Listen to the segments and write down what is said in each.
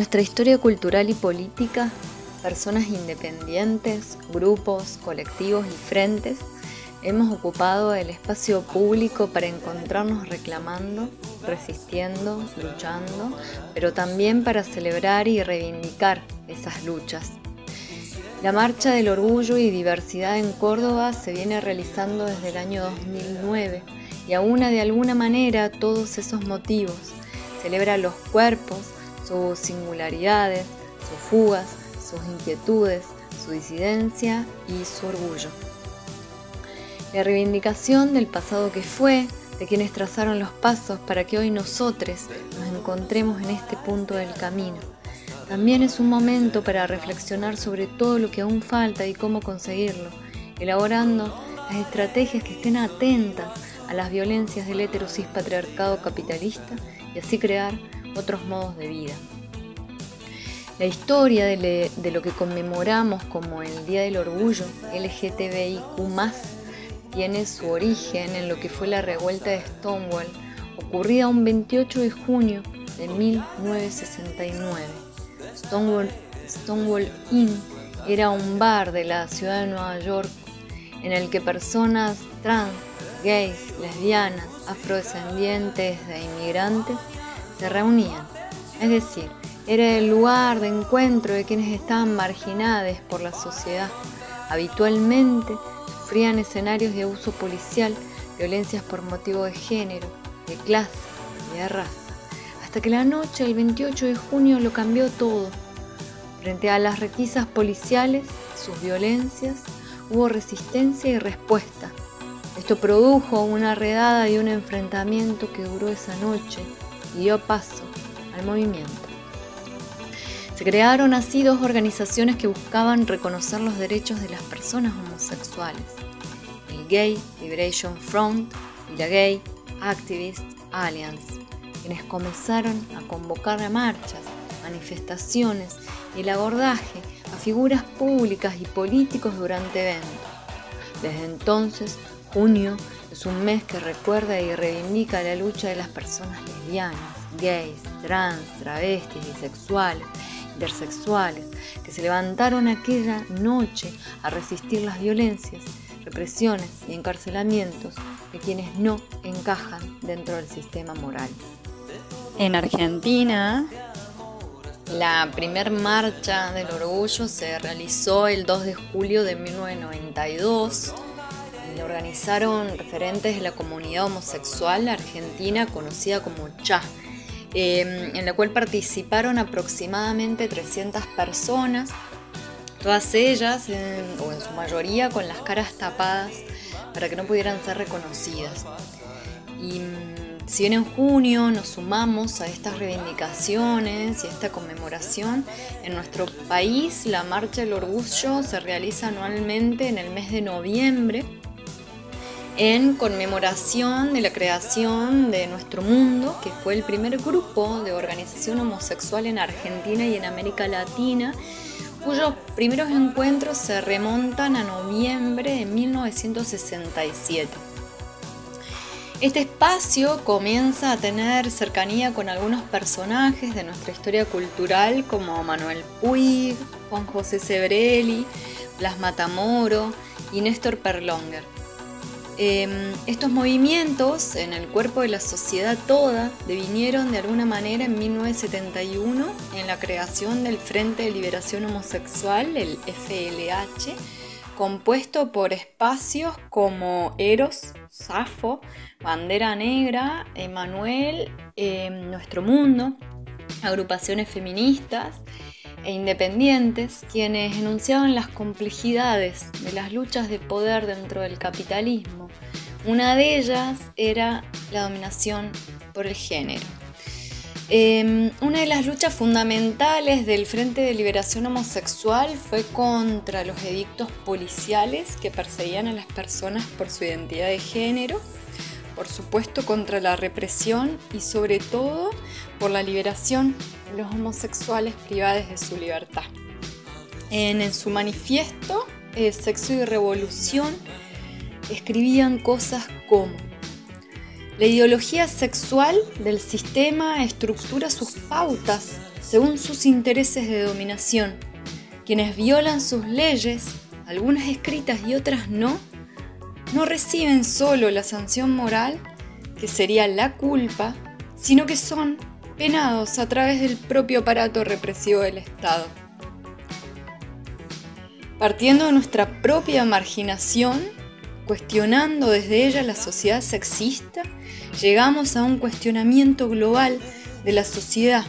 Nuestra historia cultural y política, personas independientes, grupos, colectivos y frentes hemos ocupado el espacio público para encontrarnos reclamando, resistiendo, luchando, pero también para celebrar y reivindicar esas luchas. La Marcha del Orgullo y Diversidad en Córdoba se viene realizando desde el año 2009 y aúna de alguna manera todos esos motivos. Celebra los cuerpos, sus singularidades, sus fugas, sus inquietudes, su disidencia y su orgullo. La reivindicación del pasado que fue, de quienes trazaron los pasos para que hoy nosotros nos encontremos en este punto del camino. También es un momento para reflexionar sobre todo lo que aún falta y cómo conseguirlo, elaborando las estrategias que estén atentas a las violencias del heterosis patriarcado capitalista y así crear otros modos de vida. La historia de, lo que conmemoramos como el Día del Orgullo LGTBIQ tiene su origen en lo que fue la revuelta de Stonewall, ocurrida un 28 de junio de 1969. Stonewall, Stonewall Inn era un bar de la ciudad de Nueva York en el que personas trans, gays, lesbianas, afrodescendientes de inmigrantes se reunían. Es decir, era el lugar de encuentro de quienes estaban marginados por la sociedad. Habitualmente sufrían escenarios de abuso policial, violencias por motivo de género, de clase y de raza. Hasta que la noche del 28 de junio lo cambió todo. Frente a las requisas policiales, sus violencias, hubo resistencia y respuesta. Esto produjo una redada y un enfrentamiento que duró esa noche dio paso al movimiento. Se crearon así dos organizaciones que buscaban reconocer los derechos de las personas homosexuales, el Gay Liberation Front y la Gay Activist Alliance, quienes comenzaron a convocar a marchas, manifestaciones y el abordaje a figuras públicas y políticos durante eventos. Desde entonces, junio es un mes que recuerda y reivindica la lucha de las personas lesbianas, gays, trans, travestis, bisexuales intersexuales que se levantaron aquella noche a resistir las violencias, represiones y encarcelamientos de quienes no encajan dentro del sistema moral. En Argentina, la primer marcha del orgullo se realizó el 2 de julio de 1992 organizaron referentes de la comunidad homosexual argentina conocida como CHA Em, en la cual participaron aproximadamente 300 personas, todas ellas, o en su mayoría, con las caras tapadas para que no pudieran ser reconocidas. Y mm, si bien en junio nos sumamos a estas reivindicaciones y a esta conmemoración, en nuestro país la Marcha del Orgullo se realiza anualmente en el mes de noviembre en conmemoración de la creación de Nuestro Mundo, que fue el primer grupo de organización homosexual en Argentina y en América Latina, cuyos primeros encuentros se remontan a noviembre de 1967. Este espacio comienza a tener cercanía con algunos personajes de nuestra historia cultural como Manuel Puig, Juan José Sebrelli, Blas Matamoro y Néstor Perlonger. Em, estos movimientos en el cuerpo de la sociedad toda devinieron de alguna manera en 1971 en la creación del Frente de Liberación Homosexual, el FLH, compuesto por espacios como Eros, Safo, Bandera Negra, Emanuel, em, Nuestro Mundo, agrupaciones feministas e independientes quienes enunciaban las complejidades de las luchas de poder dentro del capitalismo. Una de ellas era la dominación por el género. Em, una de las luchas fundamentales del Frente de Liberación Homosexual fue contra los edictos policiales que perseguían a las personas por su identidad de género por supuesto contra la represión y sobre todo por la liberación de los homosexuales privados de su libertad. En, su manifiesto eh, Sexo y Revolución escribían cosas como la ideología sexual del sistema estructura sus pautas según sus intereses de dominación. Quienes violan sus leyes, algunas escritas y otras no, no reciben solo la sanción moral, que sería la culpa, sino que son penados a través del propio aparato represivo del Estado. Partiendo de nuestra propia marginación, cuestionando desde ella la sociedad sexista, llegamos a un cuestionamiento global de la sociedad.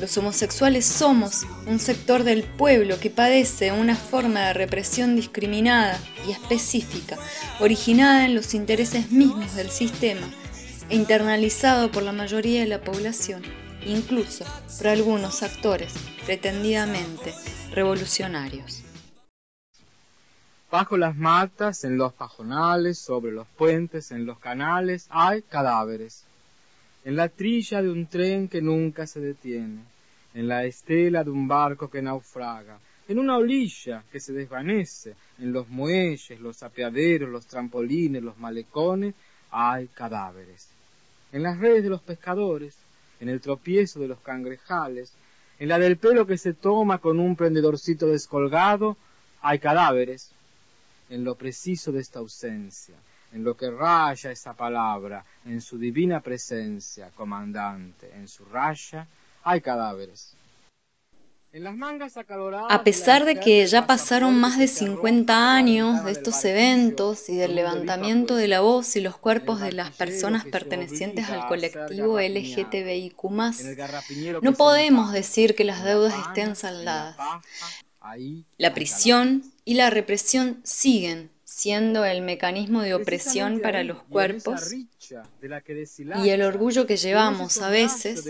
Los homosexuales somos un sector del pueblo que padece una forma de represión discriminada y específica, originada en los intereses mismos del sistema e internalizado por la mayoría de la población, incluso por algunos actores pretendidamente revolucionarios. Bajo las matas, en los pajonales, sobre los puentes, en los canales, hay cadáveres. En la trilla de un tren que nunca se detiene, en la estela de un barco que naufraga, en una orilla que se desvanece, en los muelles, los apeaderos, los trampolines, los malecones, hay cadáveres. En las redes de los pescadores, en el tropiezo de los cangrejales, en la del pelo que se toma con un prendedorcito descolgado, hay cadáveres en lo preciso de esta ausencia, en lo que raya esa palabra, en su divina presencia, comandante, en su raya, hay cadáveres. A pesar de que ya pasaron más de 50 años de estos eventos y del levantamiento de la voz y los cuerpos de las personas pertenecientes al colectivo LGTBIQ, no podemos decir que las deudas estén saldadas. La prisión y la represión siguen siendo el mecanismo de opresión para los cuerpos y el orgullo que llevamos a veces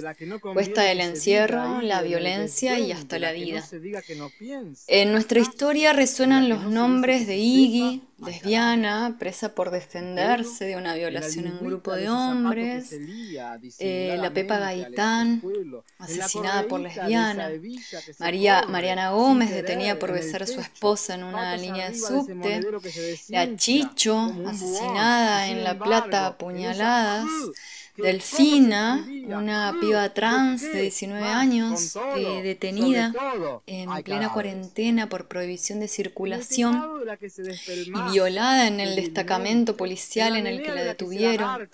cuesta el encierro, la violencia y hasta la vida. En nuestra historia resuenan los nombres de Iggy, lesbiana, presa por defenderse de una violación en un grupo de hombres, eh, la Pepa Gaitán, asesinada por lesbiana, María, Mariana Gómez, detenida por besar a su esposa en una línea de subte, la Chicho, asesinada en La Plata, Delfina, una piba trans de 19 años, eh, detenida en plena cuarentena por prohibición de circulación y violada en el destacamento policial en el que la detuvieron.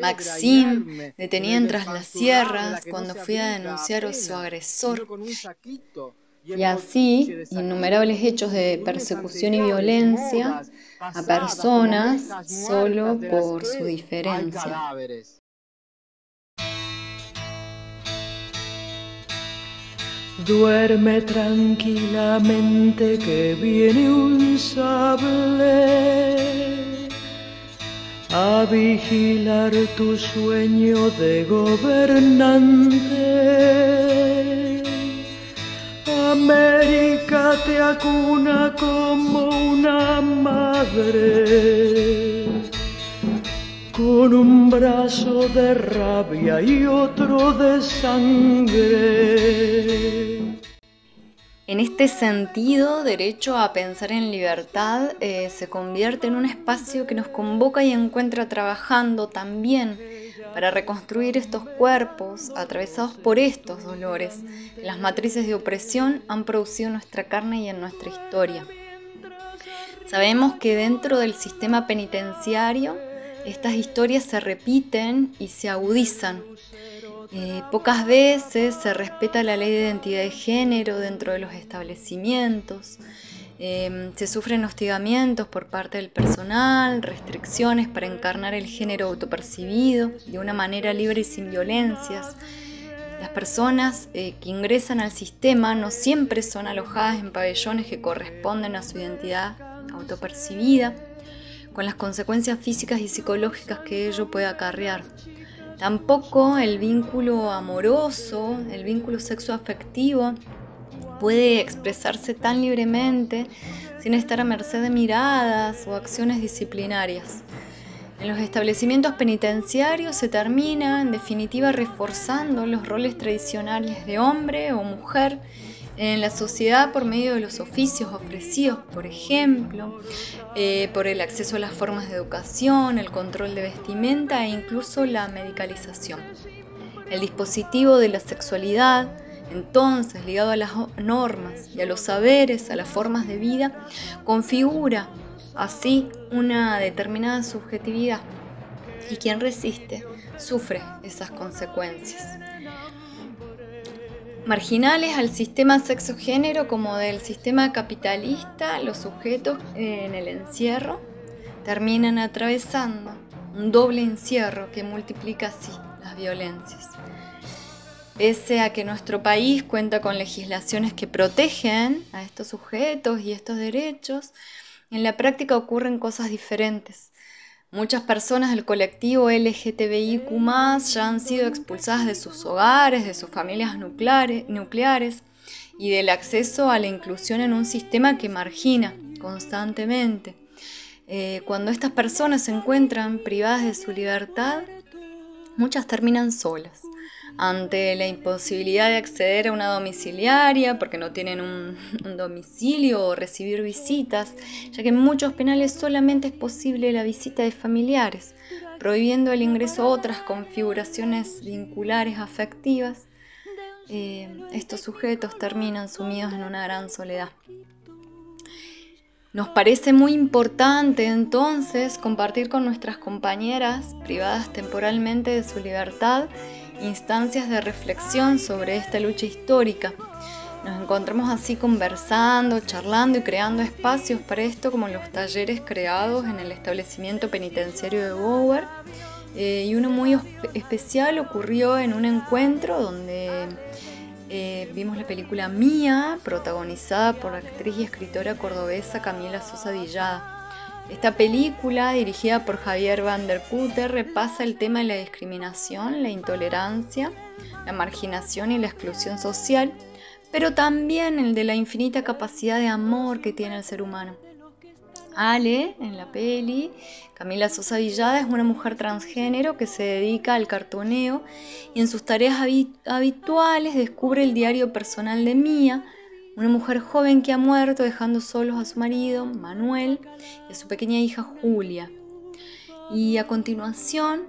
Maxim, detenida en Tras las Sierras cuando fui a denunciar a su agresor. Y así, innumerables hechos de persecución y violencia a personas solo por su diferencia. Duerme tranquilamente que viene un sable a vigilar tu sueño de gobernante. América te acuna como una madre con un brazo de rabia y otro de sangre. En este sentido, derecho a pensar en libertad eh, se convierte en un espacio que nos convoca y encuentra trabajando también para reconstruir estos cuerpos atravesados por estos dolores las matrices de opresión han producido en nuestra carne y en nuestra historia. Sabemos que dentro del sistema penitenciario estas historias se repiten y se agudizan. Eh, pocas veces se respeta la ley de identidad de género dentro de los establecimientos. Em, se sufren hostigamientos por parte del personal, restricciones para encarnar el género autopercibido de una manera libre y sin violencias. Las personas eh, que ingresan al sistema no siempre son alojadas en pabellones que corresponden a su identidad autopercibida con las consecuencias físicas y psicológicas que ello puede acarrear. Tampoco el vínculo amoroso, el vínculo sexoafectivo puede expresarse tan libremente sin estar a merced de miradas o acciones disciplinarias. En los establecimientos penitenciarios se termina, en definitiva, reforzando los roles tradicionales de hombre o mujer en la sociedad por medio de los oficios ofrecidos, por ejemplo, eh, por el acceso a las formas de educación, el control de vestimenta e incluso la medicalización. El dispositivo de la sexualidad entonces ligado a las normas y a los saberes, a las formas de vida, configura así una determinada subjetividad. Y quien resiste sufre esas consecuencias. Marginales al sistema sexo-género como del sistema capitalista, los sujetos en el encierro terminan atravesando un doble encierro que multiplica así las violencias. Pese a que nuestro país cuenta con legislaciones que protegen a estos sujetos y estos derechos, en la práctica ocurren cosas diferentes. Muchas personas del colectivo LGTBIQ ya han sido expulsadas de sus hogares, de sus familias nucleares y del acceso a la inclusión en un sistema que margina constantemente. Eh, cuando estas personas se encuentran privadas de su libertad, muchas terminan solas ante la imposibilidad de acceder a una domiciliaria porque no tienen un, domicilio o recibir visitas, ya que en muchos penales solamente es posible la visita de familiares, prohibiendo el ingreso a otras configuraciones vinculares afectivas, eh, estos sujetos terminan sumidos en una gran soledad. Nos parece muy importante entonces compartir con nuestras compañeras privadas temporalmente de su libertad instancias de reflexión sobre esta lucha histórica. Nos encontramos así conversando, charlando y creando espacios para esto, como los talleres creados en el establecimiento penitenciario de Bower. Eh, y uno muy especial ocurrió en un encuentro donde eh, vimos la película Mía, protagonizada por la actriz y escritora cordobesa Camila Sosa Villada. Esta película, dirigida por Javier Van der Putter, repasa el tema de la discriminación, la intolerancia, la marginación y la exclusión social, pero también el de la infinita capacidad de amor que tiene el ser humano. Ale, en la peli, Camila Sosa Villada es una mujer transgénero que se dedica al cartoneo y en sus tareas habituales descubre el diario personal de Mía, una mujer joven que ha muerto dejando solos a su marido, Manuel, y a su pequeña hija Julia. Y a continuación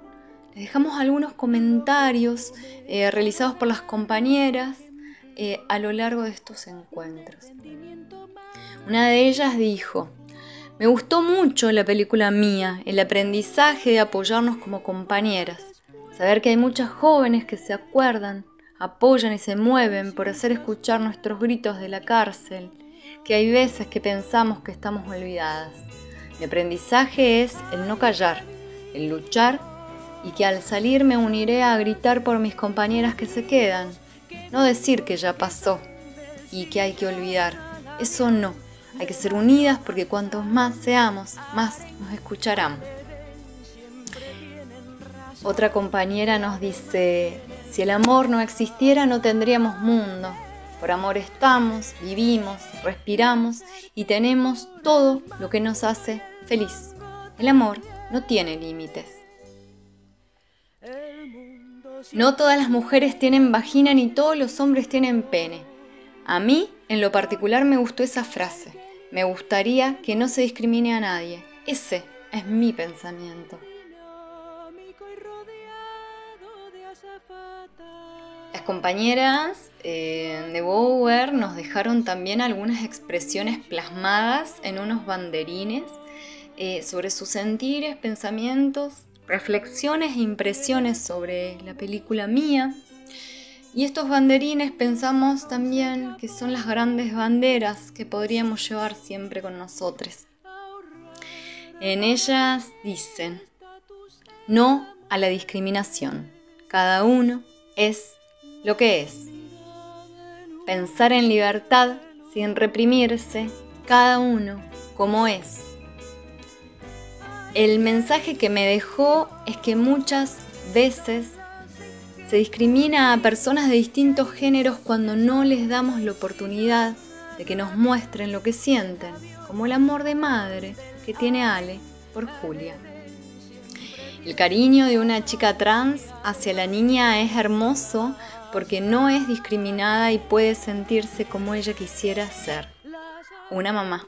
les dejamos algunos comentarios eh, realizados por las compañeras eh, a lo largo de estos encuentros. Una de ellas dijo, me gustó mucho la película mía, el aprendizaje de apoyarnos como compañeras, saber que hay muchas jóvenes que se acuerdan apoyan y se mueven por hacer escuchar nuestros gritos de la cárcel, que hay veces que pensamos que estamos olvidadas. Mi aprendizaje es el no callar, el luchar y que al salir me uniré a gritar por mis compañeras que se quedan, no decir que ya pasó y que hay que olvidar. Eso no, hay que ser unidas porque cuantos más seamos, más nos escucharán. Otra compañera nos dice, si el amor no existiera no tendríamos mundo. Por amor estamos, vivimos, respiramos y tenemos todo lo que nos hace feliz. El amor no tiene límites. No todas las mujeres tienen vagina ni todos los hombres tienen pene. A mí, en lo particular, me gustó esa frase. Me gustaría que no se discrimine a nadie. Ese es mi pensamiento. Compañeras eh, de Bower nos dejaron también algunas expresiones plasmadas en unos banderines eh, sobre sus sentires, pensamientos, reflexiones e impresiones sobre la película mía. Y estos banderines pensamos también que son las grandes banderas que podríamos llevar siempre con nosotros. En ellas dicen, no a la discriminación. Cada uno es lo que es. Pensar en libertad sin reprimirse, cada uno como es. El mensaje que me dejó es que muchas veces se discrimina a personas de distintos géneros cuando no les damos la oportunidad de que nos muestren lo que sienten, como el amor de madre que tiene Ale por Julia. El cariño de una chica trans hacia la niña es hermoso porque no es discriminada y puede sentirse como ella quisiera ser, una mamá.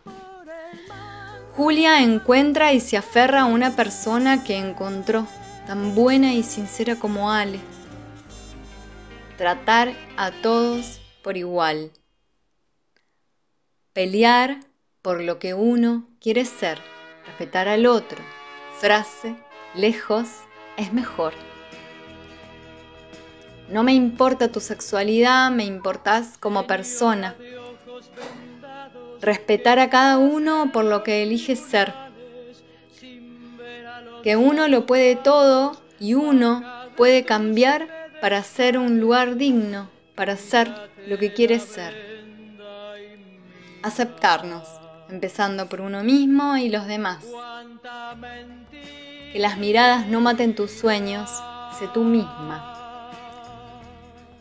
Julia encuentra y se aferra a una persona que encontró, tan buena y sincera como Ale. tratar a todos por igual, pelear por lo que uno quiere ser, respetar al otro, frase, lejos es mejor. No me importa tu sexualidad, me importas como persona. Respetar a cada uno por lo que elige ser. Que uno lo puede todo y uno puede cambiar para ser un lugar digno, para ser lo que quiere ser. Aceptarnos, empezando por uno mismo y los demás. Que las miradas no maten tus sueños, sé tú misma.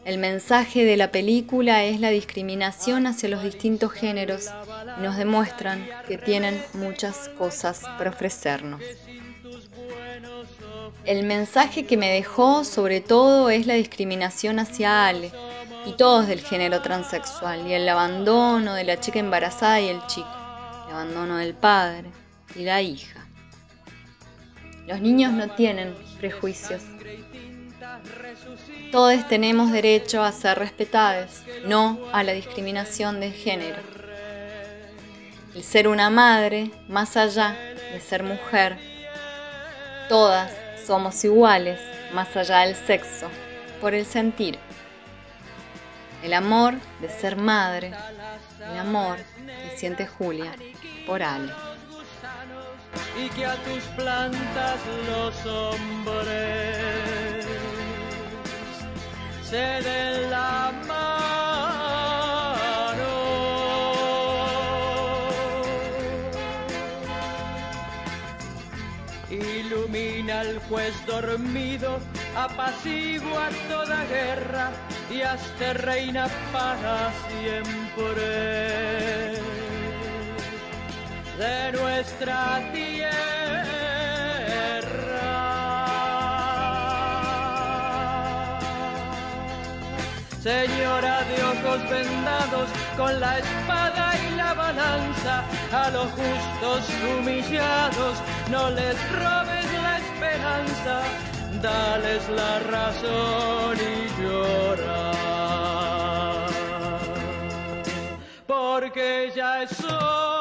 El mensaje de la película es la discriminación hacia los distintos géneros y nos demuestran que tienen muchas cosas para ofrecernos. El mensaje que me dejó sobre todo es la discriminación hacia Ale y todos del género transexual y el abandono de la chica embarazada y el chico, el abandono del padre y la hija. Los niños no tienen prejuicios todos tenemos derecho a ser respetados, no a la discriminación de género. El ser una madre, más allá de ser mujer, todas somos iguales, más allá del sexo, por el sentir. El amor de ser madre, el amor que siente Julia por Ale. Y que a tus plantas los hombres se den la mano. Ilumina al juez dormido, apacigua toda guerra y hasta reina para siempre de nuestra tierra. Ojos vendados, con la espada y la balanza, a los justos humillados, no les robes la esperanza, dales la razón y llora. Porque ya es hora